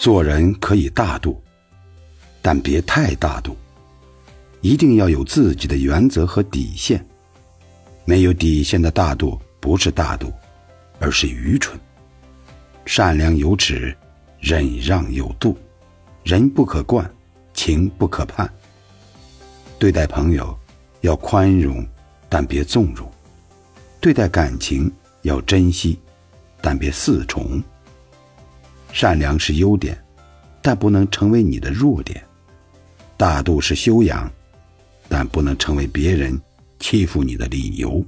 做人可以大度，但别太大度。一定要有自己的原则和底线。没有底线的大度不是大度，而是愚蠢。善良有尺，忍让有度，人不可惯，情不可叛。对待朋友要宽容，但别纵容；对待感情要珍惜，但别恃宠。善良是优点，但不能成为你的弱点；大度是修养，但不能成为别人欺负你的理由。